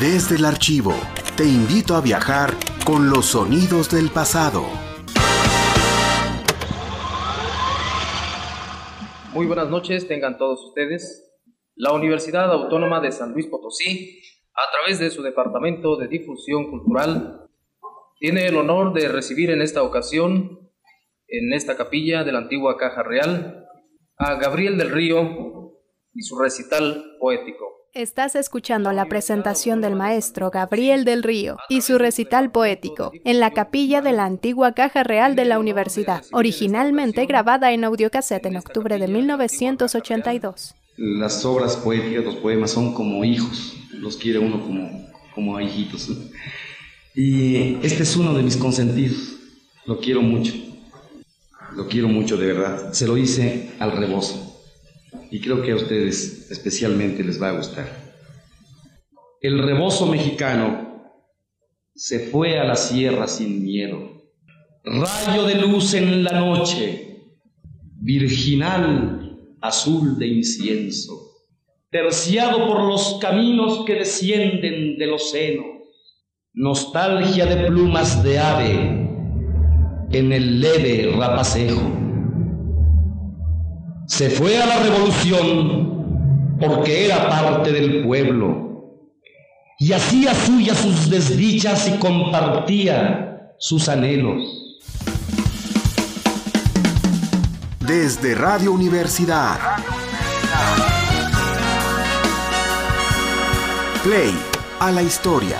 Desde el archivo, te invito a viajar con los sonidos del pasado. Muy buenas noches, tengan todos ustedes. La Universidad Autónoma de San Luis Potosí, a través de su Departamento de Difusión Cultural, tiene el honor de recibir en esta ocasión, en esta capilla de la antigua Caja Real, a Gabriel del Río y su recital poético. Estás escuchando la presentación del maestro Gabriel del Río y su recital poético en la capilla de la antigua Caja Real de la Universidad, originalmente grabada en audiocassette en octubre de 1982. Las obras poéticas, los poemas son como hijos, los quiere uno como, como a hijitos. Y este es uno de mis consentidos, lo quiero mucho, lo quiero mucho de verdad. Se lo hice al rebozo y creo que a ustedes especialmente les va a gustar. El rebozo mexicano se fue a la sierra sin miedo, rayo de luz en la noche, virginal azul de incienso, terciado por los caminos que descienden del océano, nostalgia de plumas de ave en el leve rapacejo se fue a la revolución porque era parte del pueblo y hacía suya sus desdichas y compartía sus anhelos. Desde Radio Universidad. Play a la historia.